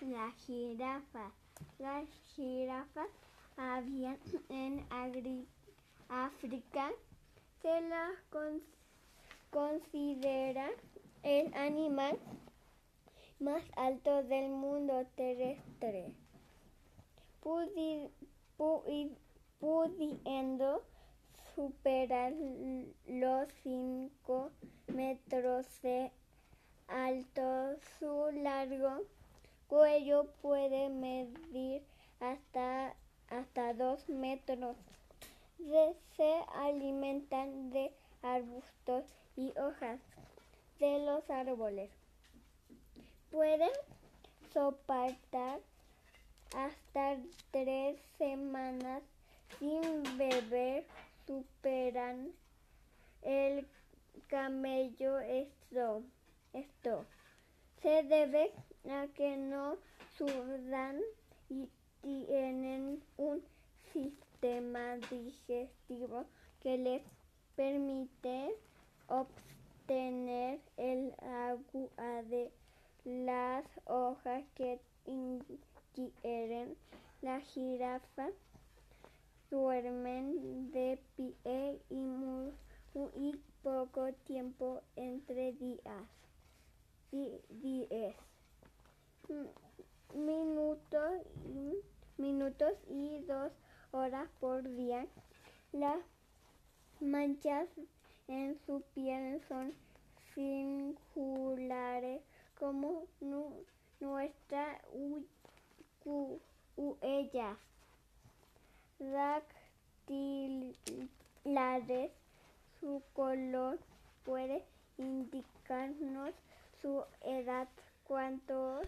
la jirafa. Las jirafas habían en África. Se las considera el animal más alto del mundo terrestre, pudiendo superar los 5 metros de alto. Su largo cuello puede medir hasta, hasta 2 metros. Se alimentan de arbustos y hojas de los árboles. Pueden soportar hasta tres semanas sin beber. Superan el camello esto, esto. Se debe a que no sudan y tienen un sistema digestivo que les permite obtener el agua de las hojas que ingieren. La jirafa duermen de pie y muy, poco tiempo entre días y diez minutos y, minutos y dos horas por día. Las manchas en su piel son singulares como nuestra huellas dactilares. Su color puede indicarnos su edad. Cuantos